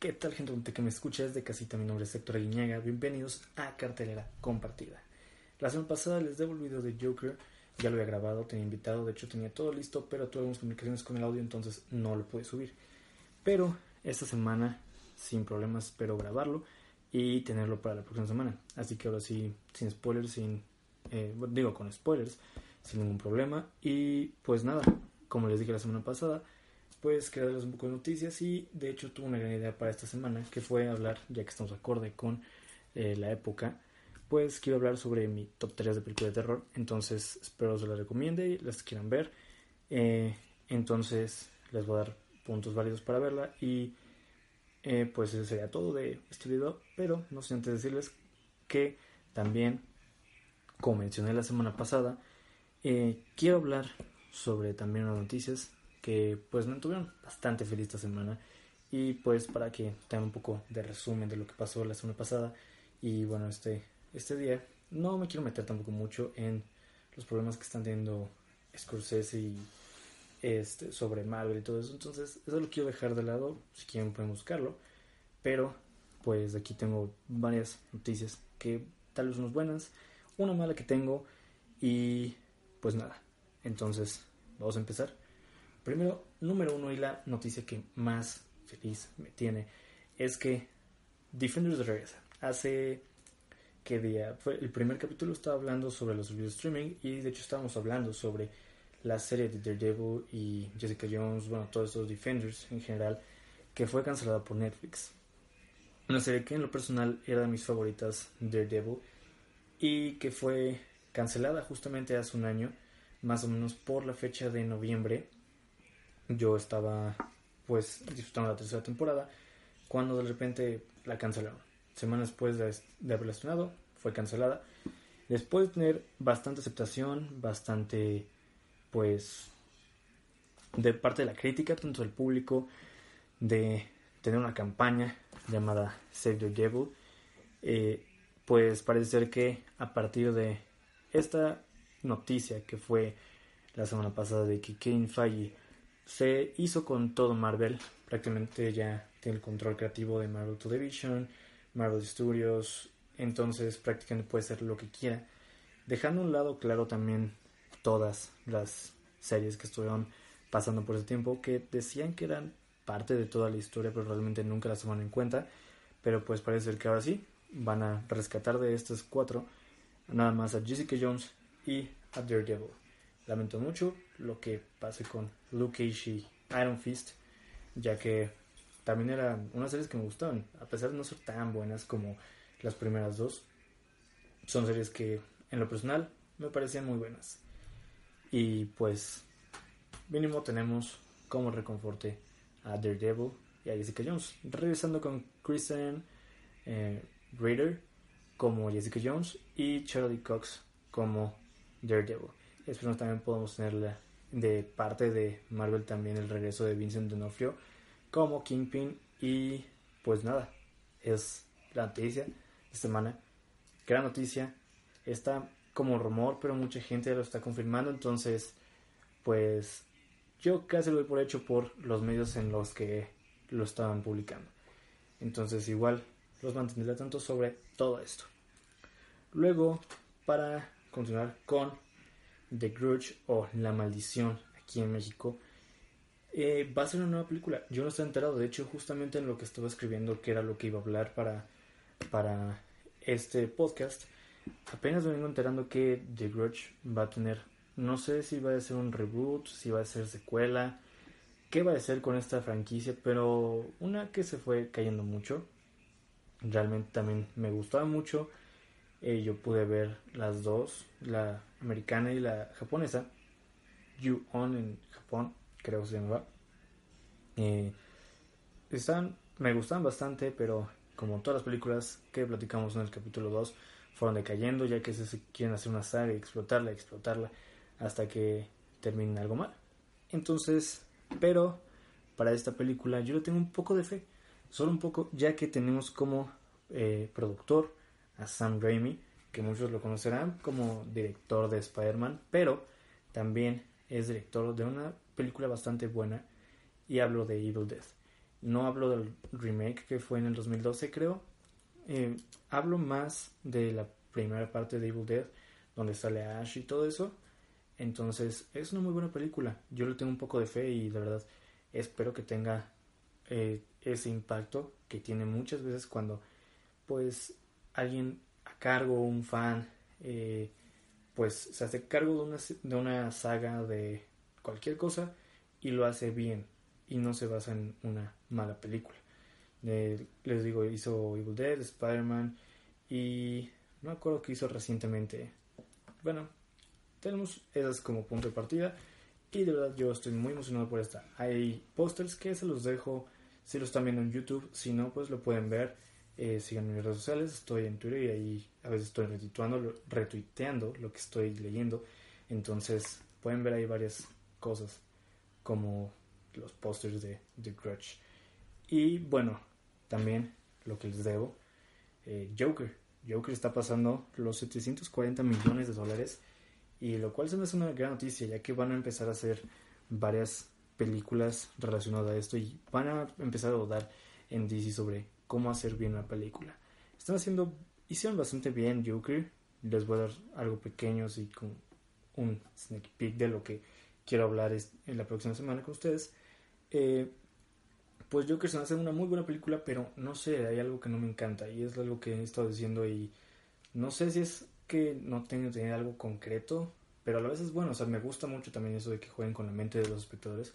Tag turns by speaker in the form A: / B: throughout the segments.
A: ¿Qué tal gente que me escucha desde casita? Mi nombre es Héctor Aguiñaga. Bienvenidos a Cartelera Compartida. La semana pasada les debo el video de Joker. Ya lo había grabado, tenía invitado, de hecho tenía todo listo, pero algunas comunicaciones con el audio, entonces no lo pude subir. Pero esta semana, sin problemas, espero grabarlo y tenerlo para la próxima semana. Así que ahora sí, sin spoilers, sin... Eh, digo, con spoilers, sin ningún problema. Y pues nada, como les dije la semana pasada, pues quería darles un poco de noticias y de hecho tuve una gran idea para esta semana que fue hablar, ya que estamos acorde con eh, la época, pues quiero hablar sobre mi top 3 de películas de terror, entonces espero se las recomiende y las quieran ver, eh, entonces les voy a dar puntos válidos para verla y eh, pues eso sería todo de este video, pero no sé antes decirles que también, como mencioné la semana pasada, quiero hablar sobre también unas noticias que pues me tuvieron bastante feliz esta semana. Y pues para que tengan un poco de resumen de lo que pasó la semana pasada. Y bueno este este día no me quiero meter tampoco mucho en los problemas que están teniendo Scorsese y este sobre Marvel y todo eso. Entonces eso lo quiero dejar de lado si quieren pueden buscarlo. Pero pues aquí tengo varias noticias que tal vez unas buenas una mala que tengo y pues nada. Entonces vamos a empezar Primero, número uno y la noticia que más feliz me tiene es que Defenders regresa. Hace que día fue el primer capítulo estaba hablando sobre los de streaming y de hecho estábamos hablando sobre la serie de Daredevil y Jessica Jones, bueno, todos estos Defenders en general, que fue cancelada por Netflix. Una serie que en lo personal era de mis favoritas, Daredevil, y que fue cancelada justamente hace un año, más o menos por la fecha de noviembre yo estaba pues disfrutando la tercera temporada cuando de repente la cancelaron. Semanas después de, de haberla estrenado fue cancelada. Después de tener bastante aceptación, bastante pues de parte de la crítica, tanto del público, de tener una campaña llamada Save the Devil, eh, pues parece ser que a partir de esta noticia que fue la semana pasada de que Kane Feige se hizo con todo Marvel. Prácticamente ya tiene el control creativo de Marvel Television, Marvel Studios. Entonces prácticamente puede ser lo que quiera. Dejando a un lado claro también todas las series que estuvieron pasando por ese tiempo. Que decían que eran parte de toda la historia. Pero realmente nunca las toman en cuenta. Pero pues parece que ahora sí. Van a rescatar de estas cuatro. Nada más a Jessica Jones y a Daredevil. Lamento mucho lo que pase con Luke Cage y Iron Fist, ya que también eran unas series que me gustaban, a pesar de no ser tan buenas como las primeras dos. Son series que en lo personal me parecían muy buenas. Y pues mínimo tenemos como reconforte a Daredevil y a Jessica Jones. Regresando con Kristen eh, Raider como Jessica Jones y Charlie Cox como Daredevil. Esperemos también podamos tener de parte de Marvel también el regreso de Vincent D'Onofrio como Kingpin y pues nada, es la noticia de semana. Gran noticia, está como rumor, pero mucha gente lo está confirmando, entonces pues yo casi lo doy por hecho por los medios en los que lo estaban publicando. Entonces igual los mantendré tanto sobre todo esto. Luego, para continuar con The Grudge o La Maldición aquí en México. Eh, va a ser una nueva película. Yo no estoy enterado, de hecho, justamente en lo que estaba escribiendo, que era lo que iba a hablar para, para este podcast, apenas me vengo enterando que The Grudge va a tener, no sé si va a ser un reboot, si va a ser secuela, qué va a ser con esta franquicia, pero una que se fue cayendo mucho, realmente también me gustaba mucho eh, yo pude ver las dos, la americana y la japonesa. Ju-On en Japón, creo que se llamaba. Eh, están, me gustan bastante, pero como todas las películas que platicamos en el capítulo 2, fueron decayendo, ya que se quieren hacer una saga y explotarla, explotarla, hasta que termine algo mal. Entonces, pero para esta película yo le tengo un poco de fe, solo un poco, ya que tenemos como eh, productor a Sam Raimi, que muchos lo conocerán como director de Spider-Man, pero también es director de una película bastante buena y hablo de Evil Death. No hablo del remake que fue en el 2012 creo, eh, hablo más de la primera parte de Evil Dead, donde sale Ash y todo eso. Entonces es una muy buena película. Yo le tengo un poco de fe y de verdad espero que tenga eh, ese impacto que tiene muchas veces cuando pues alguien cargo, un fan, eh, pues se hace cargo de una, de una saga de cualquier cosa y lo hace bien y no se basa en una mala película. Eh, les digo, hizo Evil Dead, Spider-Man y no me acuerdo qué hizo recientemente. Bueno, tenemos esas como punto de partida y de verdad yo estoy muy emocionado por esta. Hay pósters que se los dejo si lo están viendo en YouTube, si no pues lo pueden ver. Eh, en mis redes sociales, estoy en Twitter y ahí a veces estoy retuiteando lo que estoy leyendo. Entonces pueden ver ahí varias cosas como los pósters de The Grudge. Y bueno, también lo que les debo, eh, Joker. Joker está pasando los 740 millones de dólares y lo cual se me hace una gran noticia ya que van a empezar a hacer varias películas relacionadas a esto y van a empezar a dudar en DC sobre cómo hacer bien una película. Están haciendo, hicieron bastante bien Joker. Les voy a dar algo pequeño así como un sneak peek de lo que quiero hablar en la próxima semana con ustedes. Eh, pues Joker se me hace una muy buena película, pero no sé, hay algo que no me encanta y es algo que he estado diciendo y no sé si es que no tengo tener algo concreto, pero a la vez es bueno, o sea, me gusta mucho también eso de que jueguen con la mente de los espectadores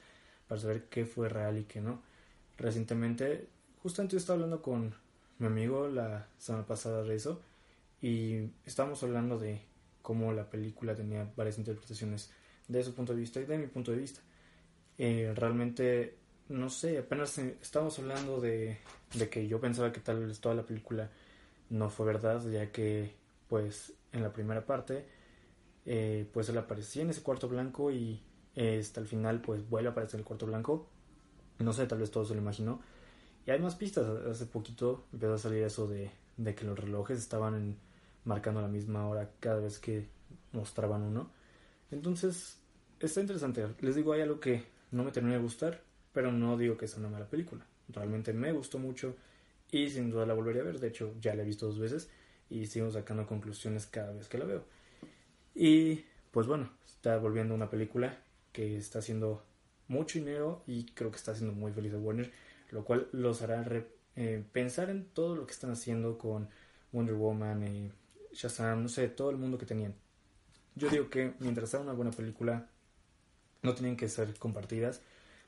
A: para saber qué fue real y qué no. Recientemente, justamente yo estaba hablando con mi amigo la semana pasada de eso y estábamos hablando de cómo la película tenía varias interpretaciones de su punto de vista y de mi punto de vista. Eh, realmente no sé, apenas estábamos hablando de, de que yo pensaba que tal vez toda la película no fue verdad, ya que pues en la primera parte eh, pues él aparecía en ese cuarto blanco y eh, hasta el final pues vuelve a aparecer en el cuarto blanco. No sé, tal vez todo se lo imaginó. Y hay más pistas. Hace poquito empezó a salir eso de, de que los relojes estaban marcando la misma hora cada vez que mostraban uno. Entonces, está interesante. Les digo, hay algo que no me termina de gustar pero no digo que sea una mala película. Realmente me gustó mucho y sin duda la volvería a ver. De hecho, ya la he visto dos veces y sigo sacando conclusiones cada vez que la veo. Y pues bueno, está volviendo una película que está haciendo mucho dinero y creo que está haciendo muy feliz a Warner, lo cual los hará eh, pensar en todo lo que están haciendo con Wonder Woman, y Shazam, no sé, todo el mundo que tenían. Yo digo que mientras sea una buena película, no tienen que ser compartidas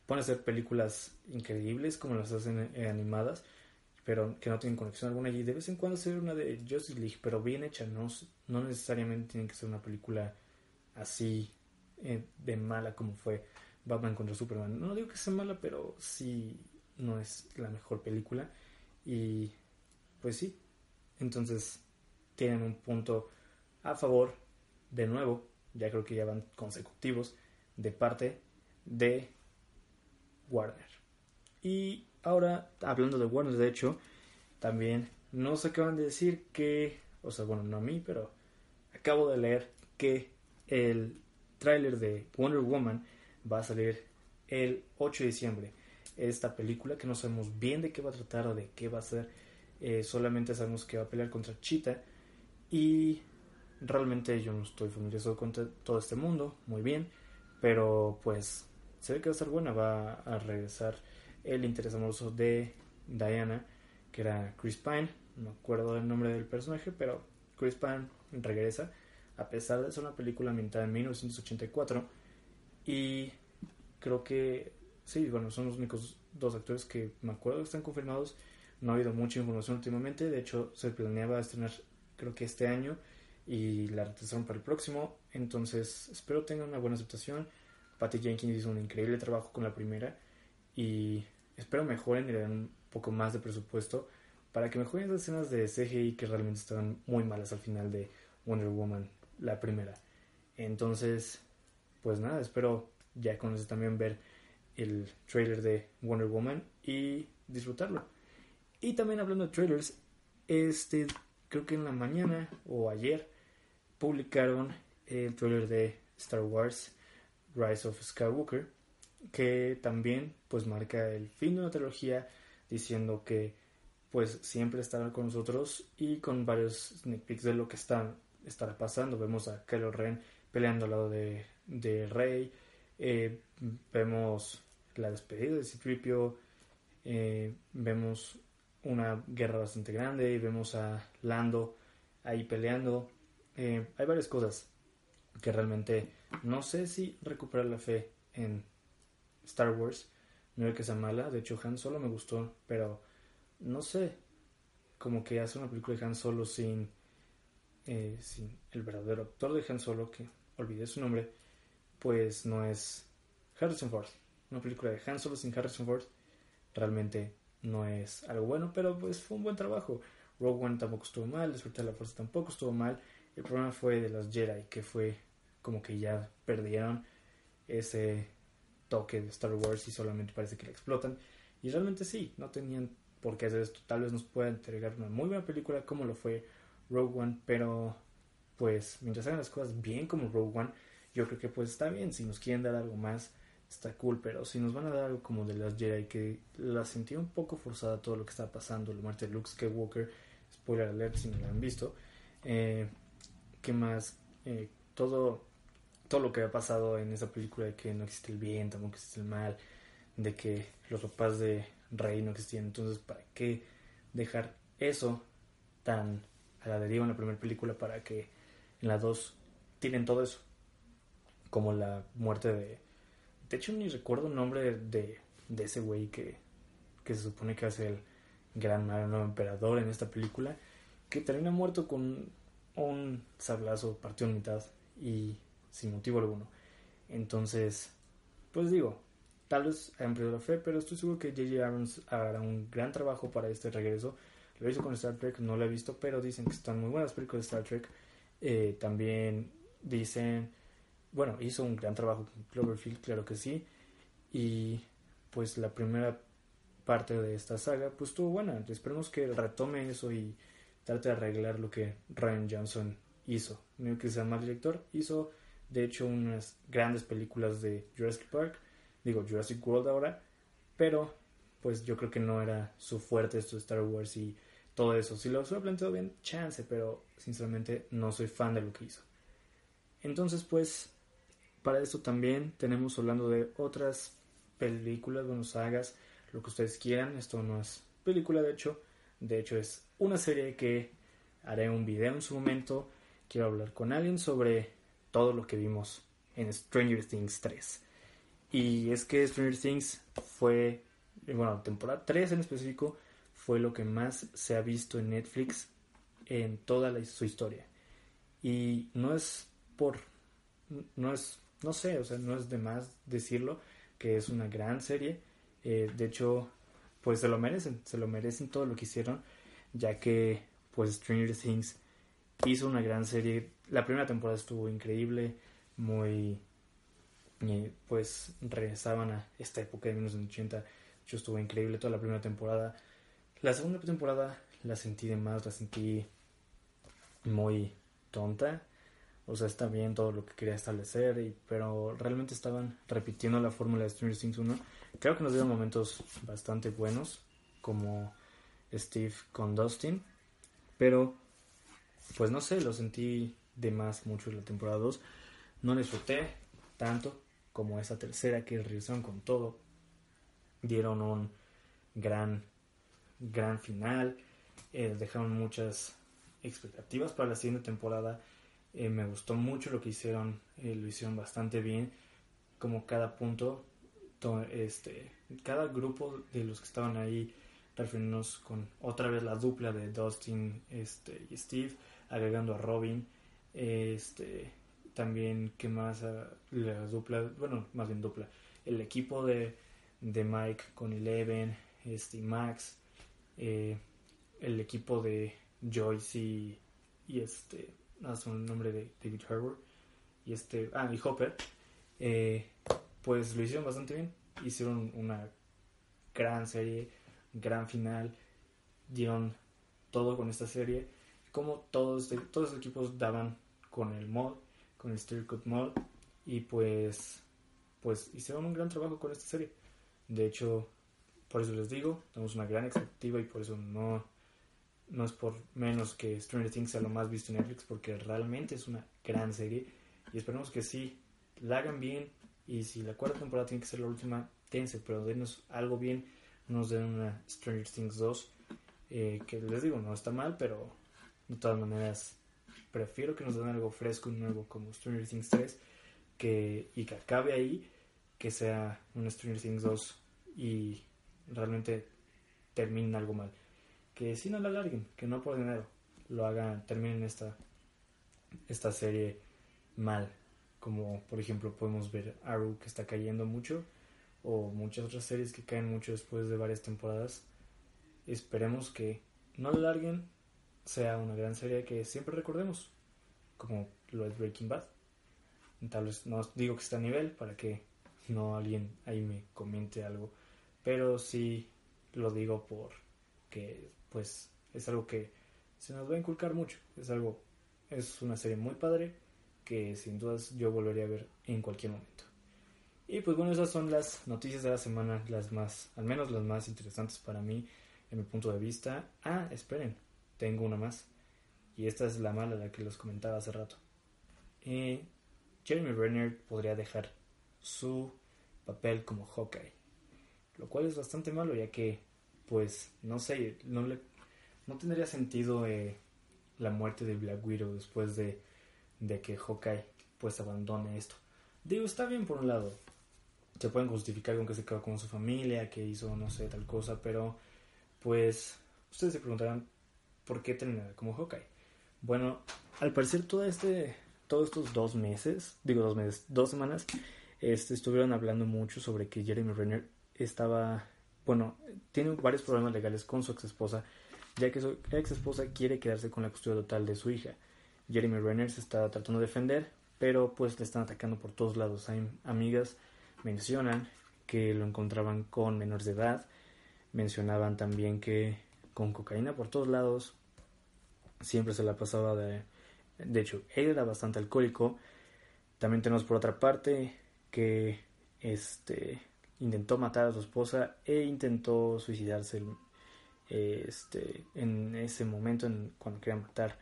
A: pueden hacer películas increíbles como las hacen eh, animadas, pero que no tienen conexión alguna y de vez en cuando hacer una de Justice League, pero bien hecha, no, no necesariamente tiene que ser una película así eh, de mala como fue Batman contra Superman. No digo que sea mala, pero sí no es la mejor película y pues sí, entonces tienen un punto a favor de nuevo, ya creo que ya van consecutivos de parte de Warner. Y ahora, hablando de Warner, de hecho, también nos acaban de decir que, o sea, bueno, no a mí, pero acabo de leer que el tráiler de Wonder Woman va a salir el 8 de diciembre. Esta película que no sabemos bien de qué va a tratar o de qué va a ser, eh, solamente sabemos que va a pelear contra Cheetah y realmente yo no estoy familiarizado con todo este mundo, muy bien, pero pues se ve que va a estar buena. Va a regresar el interés amoroso de Diana, que era Chris Pine. No acuerdo del nombre del personaje, pero Chris Pine regresa, a pesar de ser una película ambientada en 1984. Y creo que, sí, bueno, son los únicos dos actores que me acuerdo que están confirmados. No ha habido mucha información últimamente. De hecho, se planeaba estrenar, creo que este año, y la retrasaron para el próximo. Entonces, espero tengan una buena aceptación Patty Jenkins hizo un increíble trabajo con la primera y espero mejoren y le den un poco más de presupuesto para que mejoren las escenas de CGI que realmente estaban muy malas al final de Wonder Woman, la primera. Entonces, pues nada, espero ya con eso también ver el trailer de Wonder Woman y disfrutarlo. Y también hablando de trailers, este creo que en la mañana o ayer publicaron el trailer de Star Wars Rise of Skywalker que también pues marca el fin de una trilogía diciendo que pues siempre estará con nosotros y con varios sneak peeks de lo que está, estará pasando. Vemos a Kylo Ren peleando al lado de, de Rey, eh, vemos la despedida de Citripio, eh, vemos una guerra bastante grande y vemos a Lando ahí peleando. Eh, hay varias cosas que realmente no sé si recuperar la fe en Star Wars. No es que sea mala, de hecho Han Solo me gustó, pero no sé, como que hace una película de Han Solo sin, eh, sin el verdadero actor de Han Solo, que olvidé su nombre, pues no es Harrison Ford. Una película de Han Solo sin Harrison Ford realmente no es algo bueno, pero pues fue un buen trabajo. Rogue One tampoco estuvo mal, Despertar de la Fuerza tampoco estuvo mal. El problema fue de las Jedi, que fue como que ya perdieron ese toque de Star Wars y solamente parece que la explotan. Y realmente sí, no tenían por qué hacer esto. Tal vez nos pueda entregar una muy buena película como lo fue Rogue One, pero pues mientras hagan las cosas bien como Rogue One, yo creo que pues está bien. Si nos quieren dar algo más, está cool, pero si nos van a dar algo como de las Jedi, que la sentí un poco forzada todo lo que está pasando, la muerte de Luke Skywalker, spoiler alert si no la han visto, eh, ¿qué más? Eh, todo todo lo que ha pasado en esa película de que no existe el bien, tampoco existe el mal, de que los papás de Rey no existían. Entonces, ¿para qué dejar eso tan a la deriva en la primera película para que en la dos tienen todo eso? Como la muerte de... De hecho, ni recuerdo el nombre de, de ese güey que, que se supone que hace el gran nuevo emperador en esta película, que termina muerto con un sablazo partido en mitad y sin motivo alguno. Entonces, pues digo, tal vez hayan perdido la fe, pero estoy seguro que J.J. Abrams hará un gran trabajo para este regreso. Lo hizo con Star Trek, no lo he visto, pero dicen que están muy buenas películas de Star Trek. Eh, también dicen, bueno, hizo un gran trabajo con Cloverfield, claro que sí. Y pues la primera parte de esta saga, pues estuvo buena. Esperemos que retome eso y trate de arreglar lo que Ryan Johnson hizo. No que sea mal director, hizo de hecho unas grandes películas de Jurassic Park, digo Jurassic World ahora, pero pues yo creo que no era su fuerte esto de Star Wars y todo eso. Si lo hubiera planteado bien, chance, pero sinceramente no soy fan de lo que hizo. Entonces pues para esto también tenemos hablando de otras películas, bueno, sagas, lo que ustedes quieran. Esto no es película, de hecho. De hecho, es una serie que haré un video en su momento. Quiero hablar con alguien sobre todo lo que vimos en Stranger Things 3. Y es que Stranger Things fue, bueno, temporada 3 en específico, fue lo que más se ha visto en Netflix en toda su historia. Y no es por, no es, no sé, o sea, no es de más decirlo que es una gran serie. Eh, de hecho, pues se lo merecen, se lo merecen todo lo que hicieron, ya que pues Stranger Things hizo una gran serie. La primera temporada estuvo increíble, muy eh, pues regresaban a esta época de 1980. Yo estuvo increíble toda la primera temporada. La segunda temporada la sentí de más, la sentí muy tonta. O sea, está bien todo lo que quería establecer, y, pero realmente estaban repitiendo la fórmula de Stranger Things 1. Creo que nos dieron momentos bastante buenos, como Steve con Dustin, pero pues no sé, lo sentí de más mucho en la temporada 2. No disfruté tanto como esa tercera que regresaron con todo. Dieron un gran, gran final. Eh, dejaron muchas expectativas para la siguiente temporada. Eh, me gustó mucho lo que hicieron. Eh, lo hicieron bastante bien. Como cada punto, este, cada grupo de los que estaban ahí, refiriéndonos con otra vez la dupla de Dustin este, y Steve agregando a Robin, este, también, ¿qué más? La dupla, bueno, más bien dupla. El equipo de, de Mike con Eleven, este, Max, eh, el equipo de Joyce y este, sé el nombre de David Harbour, y este, ah, y Hopper, eh, pues lo hicieron bastante bien. Hicieron una gran serie, gran final, dieron todo con esta serie. Como todos, todos los equipos daban con el mod, con el Stereo Cut Mod, y pues, pues hicieron un gran trabajo con esta serie. De hecho, por eso les digo, tenemos una gran expectativa y por eso no, no es por menos que Stranger Things sea lo más visto en Netflix, porque realmente es una gran serie y esperemos que sí la hagan bien y si la cuarta temporada tiene que ser la última, tense, pero denos algo bien, nos den una Stranger Things 2, eh, que les digo, no está mal, pero de todas maneras prefiero que nos den algo fresco y nuevo como Stranger Things 3 que, y que acabe ahí, que sea una Stranger Things 2 y realmente terminen algo mal. Que si no la alarguen, que no por dinero lo hagan, terminen esta, esta serie mal como por ejemplo podemos ver Arrow que está cayendo mucho o muchas otras series que caen mucho después de varias temporadas. Esperemos que no lo larguen, sea una gran serie que siempre recordemos, como lo es Breaking Bad. Tal vez no digo que está a nivel para que no alguien ahí me comente algo, pero sí lo digo por que pues es algo que se nos va a inculcar mucho, es algo es una serie muy padre que sin dudas yo volvería a ver en cualquier momento. Y pues bueno, esas son las noticias de la semana, las más, al menos las más interesantes para mí, en mi punto de vista. Ah, esperen, tengo una más. Y esta es la mala, la que les comentaba hace rato. Eh, Jeremy Renner podría dejar su papel como Hawkeye. Lo cual es bastante malo, ya que, pues, no sé, no, le, no tendría sentido eh, la muerte de Black Widow después de de que Hawkeye pues abandone esto. Digo, está bien por un lado. Se pueden justificar con que se quedó con su familia, que hizo no sé tal cosa, pero pues ustedes se preguntarán por qué terminar como Hawkeye. Bueno, al parecer todo este, todos estos dos meses, digo dos meses, dos semanas, este, estuvieron hablando mucho sobre que Jeremy Renner estaba, bueno, tiene varios problemas legales con su ex esposa, ya que su ex esposa quiere quedarse con la custodia total de su hija. Jeremy Renner se está tratando de defender, pero pues le están atacando por todos lados. Hay amigas mencionan que lo encontraban con menores de edad, mencionaban también que con cocaína por todos lados, siempre se la pasaba de... De hecho, él era bastante alcohólico. También tenemos por otra parte que este intentó matar a su esposa e intentó suicidarse este, en ese momento en, cuando quería matar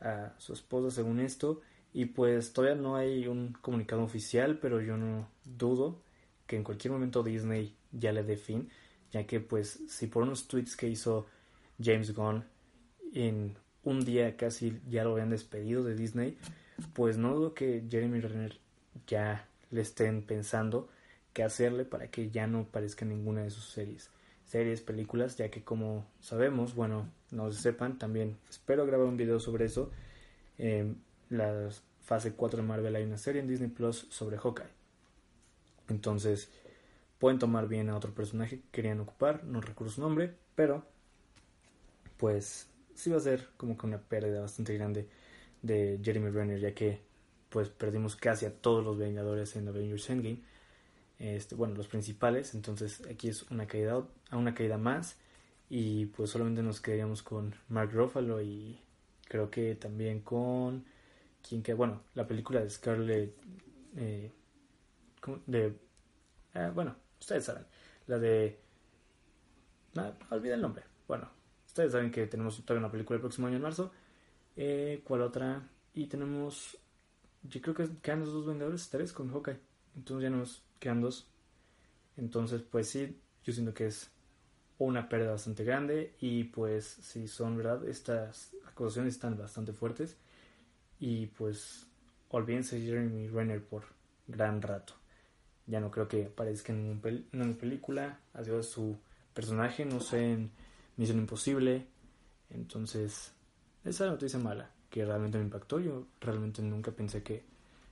A: a su esposa según esto. Y pues todavía no hay un comunicado oficial pero yo no dudo que en cualquier momento Disney ya le dé fin ya que pues si por unos tweets que hizo James Gunn en un día casi ya lo habían despedido de Disney pues no dudo que Jeremy Renner ya le estén pensando qué hacerle para que ya no aparezca en ninguna de sus series series, películas, ya que como sabemos, bueno, no se sepan, también espero grabar un video sobre eso. En la fase 4 de Marvel hay una serie en Disney Plus sobre Hawkeye. Entonces, pueden tomar bien a otro personaje que querían ocupar, no recuerdo su nombre, pero pues sí va a ser como que una pérdida bastante grande de Jeremy Renner, ya que pues perdimos casi a todos los Vengadores en Avengers Endgame este, bueno, los principales, entonces aquí es una caída, a una caída más y pues solamente nos quedaríamos con Mark Ruffalo y creo que también con quien que, bueno, la película de Scarlett, eh, de, eh, bueno, ustedes saben, la de, olvida el nombre, bueno, ustedes saben que tenemos todavía una película el próximo año en marzo, eh, ¿cuál otra? Y tenemos, yo creo que quedan los dos Vengadores, tres con Hawkeye, entonces ya nos Entonces, pues sí, yo siento que es una pérdida bastante grande y pues si son verdad, estas acusaciones están bastante fuertes y pues olvídense Jeremy Renner por gran rato. Ya no creo que aparezca en, una película, adiós su personaje, no sé, en Misión Imposible. Entonces, esa noticia mala que realmente me impactó. Yo realmente nunca pensé que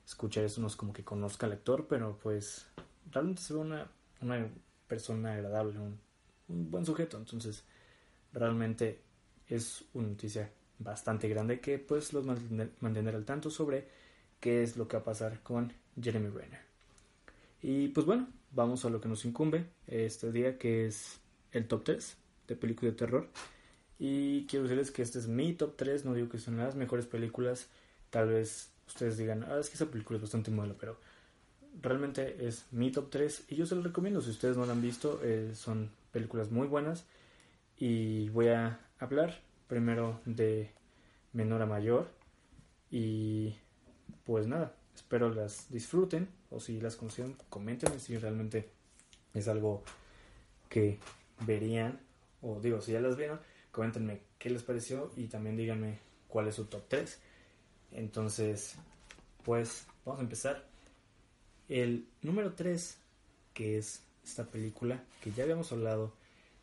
A: escuchar eso no es como que conozca al actor, pero pues realmente se ve una, una persona agradable, un, buen sujeto. Entonces, realmente es una noticia bastante grande que pues los mantener al tanto sobre qué es lo que va a pasar con Jeremy Renner. Y pues bueno, vamos a lo que nos incumbe este día que es el top 3 de películas de terror. Y quiero decirles que este es mi top 3, no digo que son las mejores películas, tal vez ustedes digan, ah, es que esa película es bastante mala, pero realmente es mi top 3 y yo se lo recomiendo, si ustedes no la han visto, eh, son películas muy buenas y voy a hablar primero de menor a mayor y pues nada, espero las disfruten o si las conocieron, comenten si realmente es algo que verían o digo, si ya las vieron, coméntenme qué les pareció y también díganme cuál es su top 3. Entonces, pues vamos a empezar. El número 3, que es esta película que ya habíamos hablado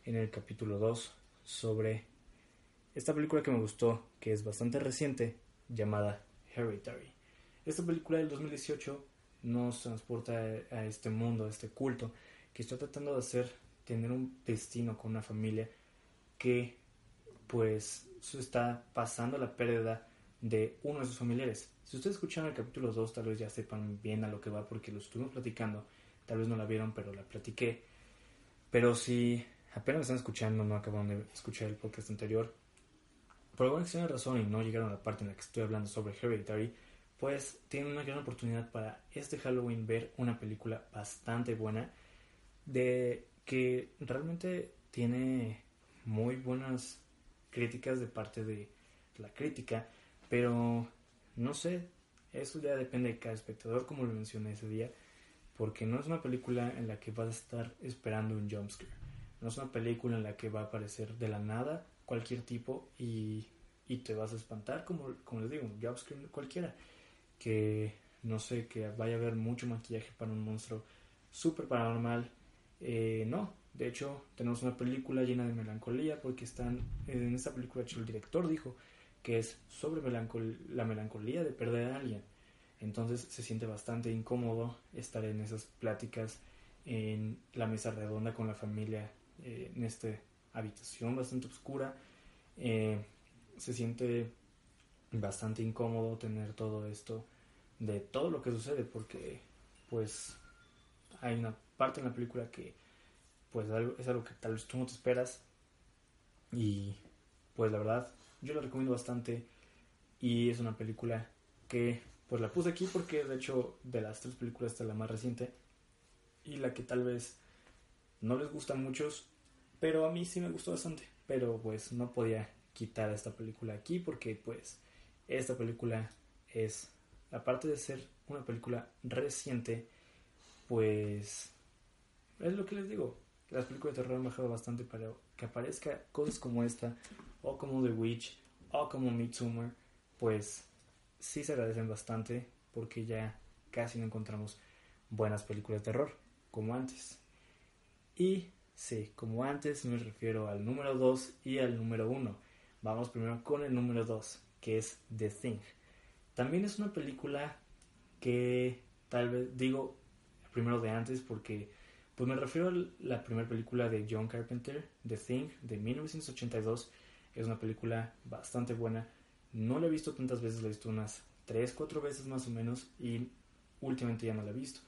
A: en el capítulo 2 sobre esta película que me gustó, que es bastante reciente, llamada Hereditary. Esta película del 2018 nos transporta a este mundo, a este culto, que está tratando de hacer tener un destino con una familia que pues está pasando la pérdida de uno de sus familiares. Si ustedes escucharon el capítulo 2, tal vez ya sepan bien a lo que va porque lo estuvimos platicando. Tal vez no la vieron, pero la platiqué. Pero si apenas están escuchando, no acabaron de escuchar el podcast anterior, por alguna extraña razón y no llegaron a la parte en la que estoy hablando sobre Hereditary, pues tienen una gran oportunidad para este Halloween ver una película bastante buena de que realmente tiene muy buenas críticas de parte de la crítica, pero no sé, eso ya depende de cada espectador, como lo mencioné ese día, porque no es una película en la que vas a estar esperando un jumpscare, no es una película en la que va a aparecer de la nada cualquier tipo y, y te vas a espantar, como, como les digo, un jumpscare cualquiera. Que no sé, que vaya a haber mucho maquillaje para un monstruo súper paranormal. Eh, no, de hecho, tenemos una película llena de melancolía porque están en esta película, el director dijo que es sobre la melancolía de perder a alguien. Entonces se siente bastante incómodo estar en esas pláticas en la mesa redonda con la familia eh, en esta habitación bastante oscura. Eh, se siente bastante incómodo tener todo esto de todo lo que sucede porque pues hay una parte en la película que pues es algo que tal vez tú no te esperas y pues la verdad yo la recomiendo bastante y es una película que pues la puse aquí porque de hecho de las tres películas esta es la más reciente y la que tal vez no les gusta a muchos pero a mí sí me gustó bastante. Pero pues no podía quitar esta película aquí porque pues esta película es, aparte de ser una película reciente, pues es lo que les digo. Las películas de terror han bajado bastante para que aparezca cosas como esta, o como The Witch, o como Midsommar, pues sí se agradecen bastante porque ya casi no encontramos buenas películas de terror como antes. Y Sí, como antes me refiero al número 2 y al número 1. Vamos primero con el número 2, que es The Thing. También es una película que tal vez digo primero de antes porque pues me refiero a la primera película de John Carpenter, The Thing, de 1982. Es una película bastante buena. No la he visto tantas veces, la he visto unas 3, 4 veces más o menos y últimamente ya no la he visto.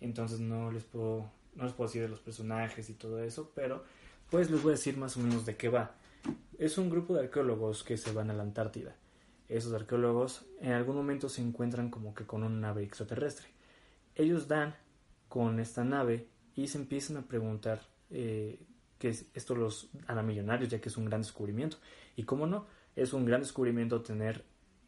A: Entonces no les puedo no les puedo decir de los personajes y todo eso, pero pues les voy a decir más o menos de qué va. Es un grupo de arqueólogos que se van a la Antártida. Esos arqueólogos en algún momento se encuentran como que con una nave extraterrestre. Ellos dan con esta nave y se empiezan a preguntar eh, que esto los hará millonarios ya que es un gran descubrimiento. Y cómo no, es un gran descubrimiento tener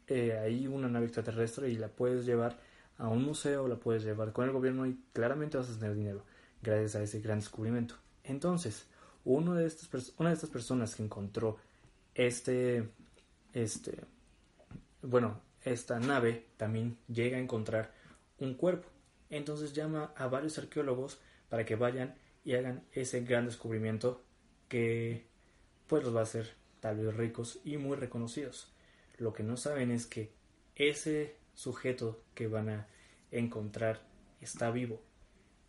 A: eh, ahí una nave extraterrestre y la puedes llevar a un museo, la puedes llevar con el gobierno y claramente vas a tener dinero gracias a ese gran descubrimiento. Entonces, uno de una de estas personas que encontró este, este, bueno, esta nave también llega a encontrar un cuerpo. Entonces llama a varios arqueólogos para que vayan y hagan ese gran descubrimiento que pues los va a hacer tal vez ricos y muy reconocidos. Lo que no saben es que ese sujeto que van a encontrar está vivo.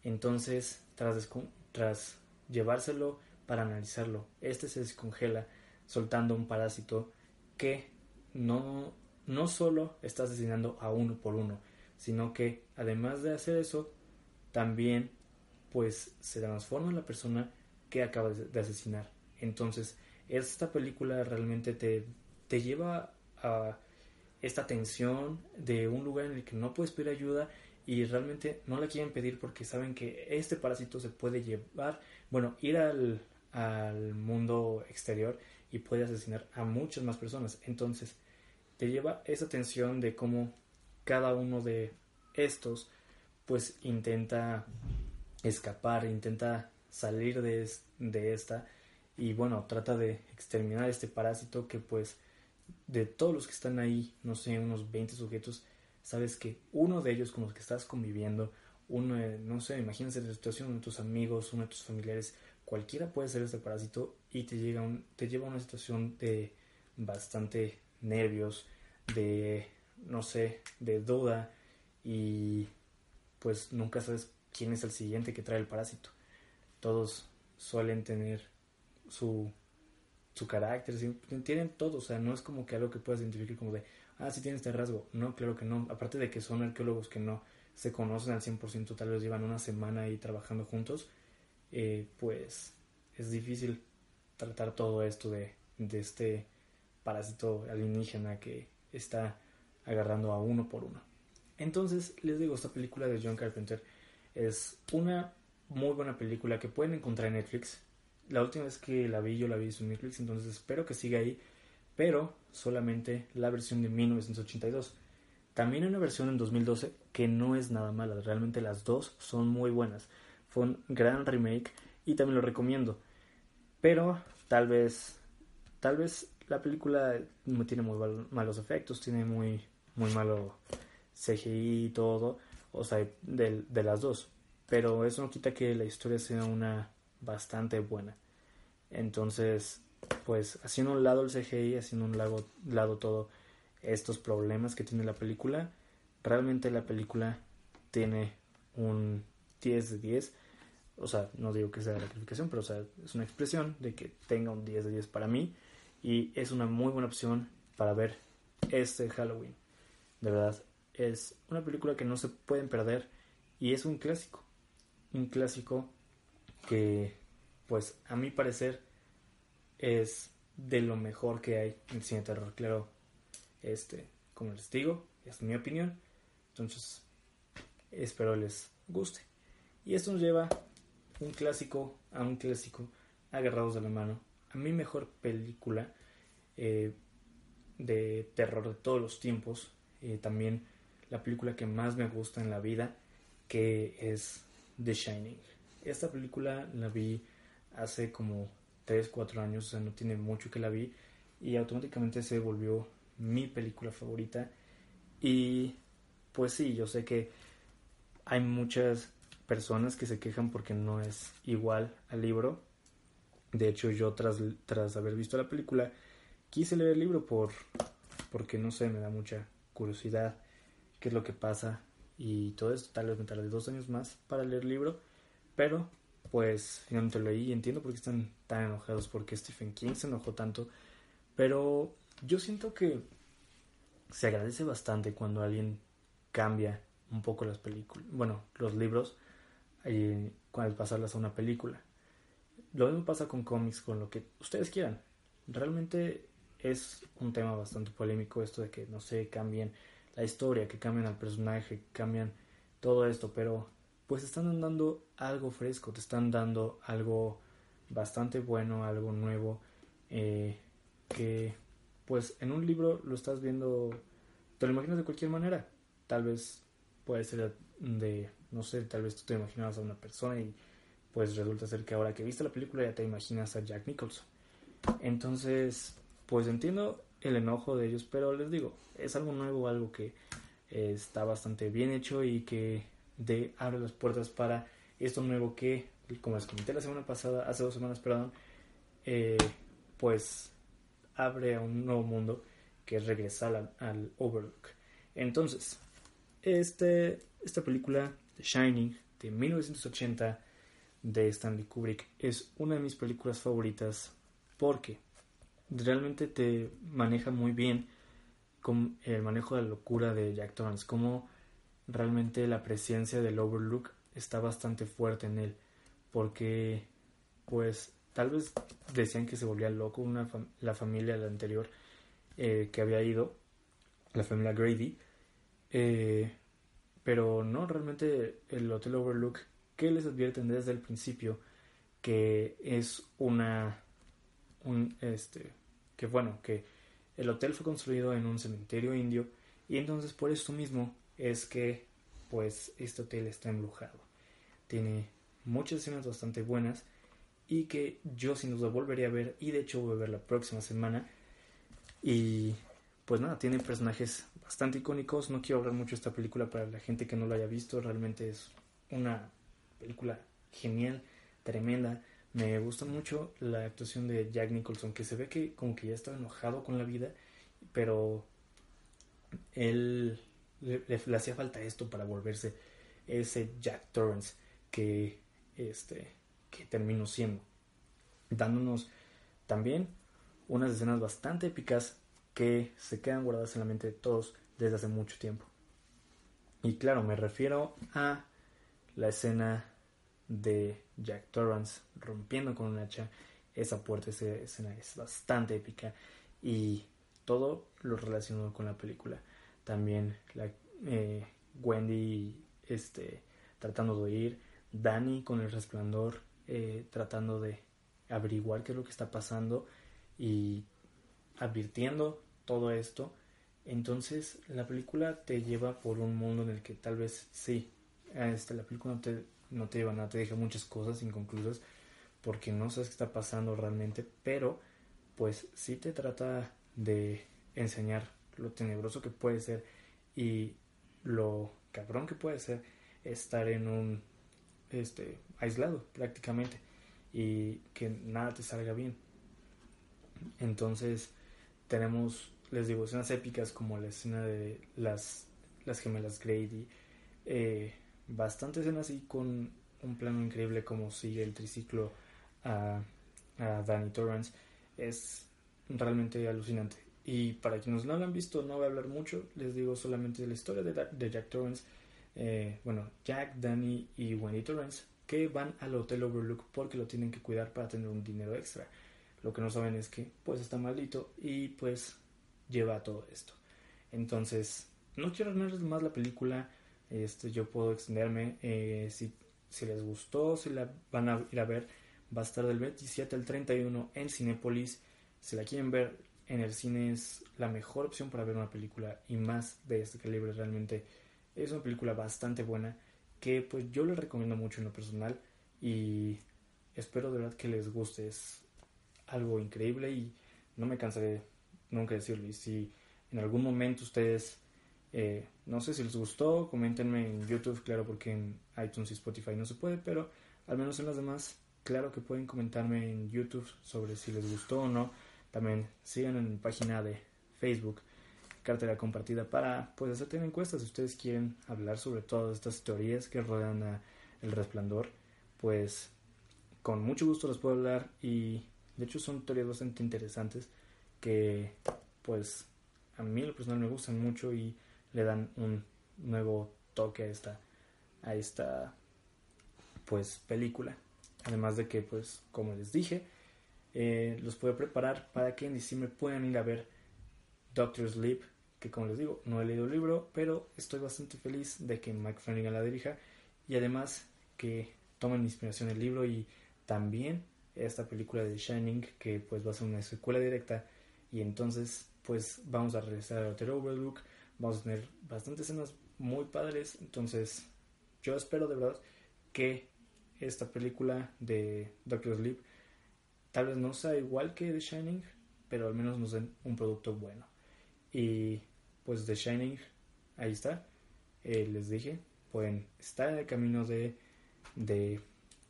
A: Entonces, tras, tras llevárselo para analizarlo, este se descongela soltando un parásito que no, no solo está asesinando a uno por uno, sino que además de hacer eso, también pues se transforma en la persona que acaba de asesinar. Entonces, esta película realmente te, te lleva a esta tensión de un lugar en el que no puedes pedir ayuda y realmente no la quieren pedir porque saben que este parásito se puede llevar, bueno, ir al, al mundo exterior y puede asesinar a muchas más personas. Entonces, te lleva esa tensión de cómo cada uno de estos pues intenta escapar, intenta salir de, de esta y bueno, trata de exterminar este parásito que pues de todos los que están ahí, no sé, unos 20 sujetos, sabes que uno de ellos con los que estás conviviendo, uno, no sé, imagínate la situación, de tus amigos, uno de tus familiares, cualquiera puede ser este parásito y te, llega un, te lleva a una situación de bastante nervios, de, no sé, de duda y pues nunca sabes quién es el siguiente que trae el parásito. Todos suelen tener su, su carácter, tienen todo, o sea, no es como que algo que puedas identificar como de, ah, sí tiene este rasgo. No, claro que no. Aparte de que son arqueólogos que no se conocen al 100%, tal vez llevan una semana ahí trabajando juntos, eh, pues es difícil tratar todo esto de, de este parásito alienígena que está agarrando a uno por uno. Entonces, les digo, esta película de John Carpenter es una muy buena película que pueden encontrar en Netflix la última vez que la vi yo la vi en Netflix, entonces espero que siga ahí, pero solamente la versión de 1982. También hay una versión en 2012 que no es nada mala, realmente las dos son muy buenas. Fue un gran remake y también lo recomiendo. Pero tal vez tal vez la película tiene muy malos efectos, tiene muy muy malo CGI y todo, o sea, de, de las dos. Pero eso no quita que la historia sea una bastante buena. Entonces, pues haciendo un lado el CGI, haciendo un lado, lado todo estos problemas que tiene la película, realmente la película tiene un 10 de 10. O sea, no digo que sea la calificación, pero o sea, es una expresión de que tenga un 10 de 10 para mí. Y es una muy buena opción para ver este Halloween. De verdad, es una película que no se pueden perder y es un clásico. Un clásico que pues a mi parecer es de lo mejor que hay en cine terror. Claro, este, como les digo, es mi opinión. Entonces, espero les guste. Y esto nos lleva un clásico a un clásico agarrados de la mano. A mi mejor película eh, de terror de todos los tiempos. Eh, también la película que más me gusta en la vida, que es The Shining. Esta película la vi hace como 3, 4 años, o sea, no tiene mucho que la vi y automáticamente se volvió mi película favorita. Y pues sí, yo sé que hay muchas personas que se quejan porque no es igual al libro. De hecho, yo tras, tras haber visto la película, quise leer el libro por, porque no sé, me da mucha curiosidad qué es lo que pasa y todo esto. Tal vez me tarde dos años más para leer el libro, pero pues finalmente lo leí y entiendo por qué están tan enojados, porque Stephen King se enojó tanto, pero yo siento que se agradece bastante cuando alguien cambia un poco las películas, bueno, los libros, eh, cuando pasarlas a una película. Lo mismo pasa con cómics, con lo que ustedes quieran. Realmente es un tema bastante polémico esto de que, no sé, cambien la historia, que cambien al personaje, cambian todo esto, pero pues están dando algo fresco, te están dando algo bastante bueno, algo nuevo, eh, que pues en un libro lo estás viendo, te lo imaginas de cualquier manera, tal vez puede ser de, no sé, tal vez tú te imaginabas a una persona y pues resulta ser que ahora que viste la película ya te imaginas a Jack Nicholson. Entonces, pues entiendo el enojo de ellos, pero les digo, es algo nuevo, algo que está bastante bien hecho y que de abre las puertas para esto nuevo que, como les comenté la semana pasada, hace dos semanas, perdón, eh, pues abre a un nuevo mundo que es regresar al, Overlook. Entonces, este, esta película, The Shining, de 1980, de Stanley Kubrick, es una de mis películas favoritas porque realmente te maneja muy bien con el manejo de la locura de Jack Torrance, como realmente la presencia del Overlook está bastante fuerte en él, porque pues tal vez decían que se volvía loco una la familia la anterior eh, que había ido, la familia Grady, eh, pero no, realmente el Hotel Overlook, que les advierten desde el principio que es una, un, este, que bueno, que el hotel fue construido en un cementerio indio y entonces por eso mismo es que pues este hotel está embrujado. Tiene muchas escenas bastante buenas y que yo sin duda volvería a ver y de hecho voy a ver la próxima semana y pues nada, tiene personajes bastante icónicos. No quiero hablar mucho de esta película para la gente que no la haya visto. Realmente es una película genial, tremenda. Me gusta mucho la actuación de Jack Nicholson, que se ve que como que ya está enojado con la vida, pero él le, hacía falta esto para volverse ese Jack Torrance que este que terminó siendo, dándonos también unas escenas bastante épicas que se quedan guardadas en la mente de todos desde hace mucho tiempo. Y claro, me refiero a la escena de Jack Torrance rompiendo con un hacha esa puerta, esa escena es bastante épica y todo lo relacionado con la película. También la, eh, Wendy este, tratando de ir, Danny con el resplandor eh, tratando de averiguar qué es lo que está pasando y advirtiendo todo esto. Entonces la película te lleva por un mundo en el que tal vez sí, este, la película te no te lleva nada, te deja muchas cosas inconclusas porque no sabes qué está pasando realmente, pero pues sí te trata de enseñar lo tenebroso que puede ser y lo cabrón que puede ser estar en un este aislado prácticamente y que nada te salga bien. Entonces tenemos, les digo, escenas épicas como la escena de las, las gemelas Grady, eh, bastante escenas así con un plano increíble como sigue el triciclo a, Danny Torrance. Es realmente alucinante. Y para quienes no lo han visto, no voy a hablar mucho, les digo solamente de la historia de, Jack Torrance. Eh, bueno, Jack, Danny y Wendy Torrance que van al Hotel Overlook porque lo tienen que cuidar para tener un dinero extra. Lo que no saben es que pues está maldito y pues lleva todo esto. Entonces, no quiero arruinarles más la película. Este, yo puedo extenderme. Eh, si, si, les gustó, si la van a ir a ver, va a estar del 27 al 31 en Cinepolis. Si la quieren ver en el cine es la mejor opción para ver una película y más de este calibre. Realmente es una película bastante buena que pues yo les recomiendo mucho en lo personal y espero de verdad que les guste. Es algo increíble y no me cansaré nunca de decirlo. Y si en algún momento ustedes eh, no sé si les gustó, coméntenme en YouTube, claro, porque en iTunes y Spotify no se puede, pero al menos en las demás, claro que pueden comentarme en YouTube sobre si les gustó o no. También sigan en mi página de Facebook, cartera compartida, para pues hacerte una encuesta si ustedes quieren hablar sobre todas estas teorías que rodean a el resplandor, pues con mucho gusto les puedo hablar y de hecho son teorías bastante interesantes que pues a mí lo personal me gustan mucho y le dan un nuevo toque a esta a esta pues película. Además de que pues como les dije eh, los puedo preparar para que en diciembre puedan ir a ver Doctor Sleep que como les digo no he leído el libro pero estoy bastante feliz de que Mike Flanagan la dirija y además que tomen inspiración el libro y también esta película de Shining que pues va a ser una secuela directa. Y entonces pues vamos a regresar a Hotel Overlook vamos a tener bastantes escenas muy padres. Entonces, yo espero de verdad que esta película de Doctor Sleep tal vez no sea igual que The Shining, pero al menos nos den un producto bueno. Y pues The Shining, ahí está. Eh, les dije, pueden estar en el camino de, de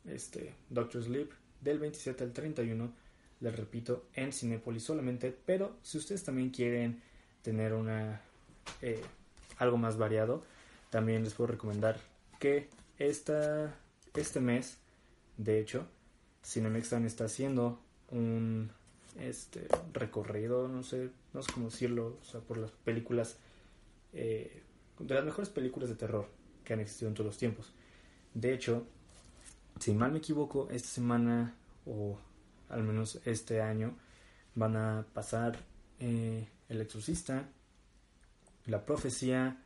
A: este Doctor Sleep del 27 al 31. Les repito, en Cinepolis solamente. Pero si ustedes también quieren tener una eh, algo más variado, también les puedo recomendar que esta, este mes, de hecho, Cinemex también está haciendo un este recorrido, no sé, no sé cómo decirlo, o sea, por las películas, eh, de las mejores películas de terror que han existido en todos los tiempos. De hecho, si mal me equivoco, esta semana o al menos este año van a pasar eh, El Exorcista, La Profecía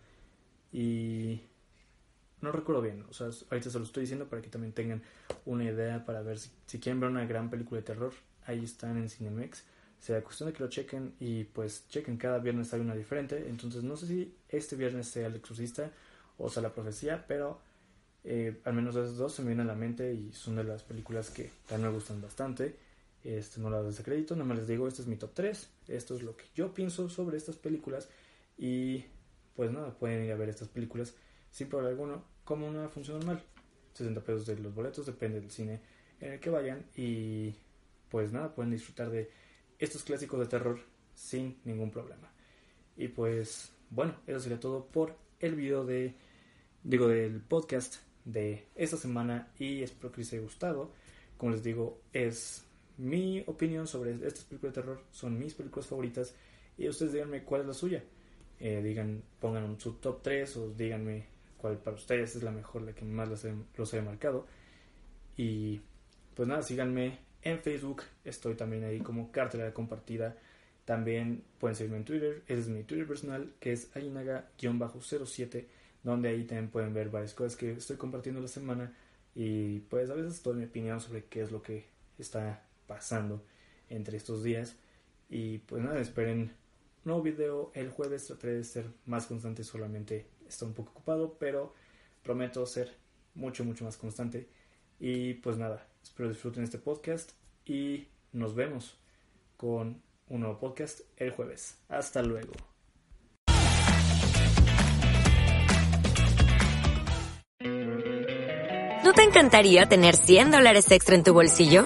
A: y no recuerdo bien, o sea, ahorita se lo estoy diciendo para que también tengan una idea para ver si, quieren ver una gran película de terror, ahí están en Cinemex. sea cuestión de que lo chequen y pues chequen cada viernes hay una diferente. Entonces no sé si este viernes sea El Exorcista o sea La Profecía, pero eh, al menos esos dos se me vienen a la mente y son de las películas que también me gustan bastante. Este, no las desacredito, nada más les digo, este es mi top 3. Esto es lo que yo pienso sobre estas películas. Y pues nada, pueden ir a ver estas películas sin problema alguno, como una función normal. 60 pesos de los boletos, depende del cine en el que vayan. Y pues nada, pueden disfrutar de estos clásicos de terror sin ningún problema. Y pues bueno, eso sería todo por el video de, digo, del podcast de esta semana y espero que les haya gustado. Como les digo, es mi opinión sobre estas películas de terror, son mis películas favoritas y ustedes díganme cuál es la suya. Eh, digan, pongan su top 3 o díganme cuál para ustedes es la mejor, la que más los, haya marcado. Y pues nada, síganme en Facebook, estoy también ahí como cartelera compartida. También pueden seguirme en Twitter, ese es mi Twitter personal, que es ainaga-07 donde ahí también pueden ver varias cosas que estoy compartiendo la semana y pues a veces doy mi opinión sobre qué es lo que está pasando entre estos días y pues nada, esperen nuevo video el jueves, trataré de ser más constante, solamente está un poco ocupado, pero prometo ser mucho, mucho más constante y pues nada, espero disfruten este podcast y nos vemos con un nuevo podcast el jueves. Hasta luego.
B: ¿No te encantaría tener 100 dólares extra en tu bolsillo?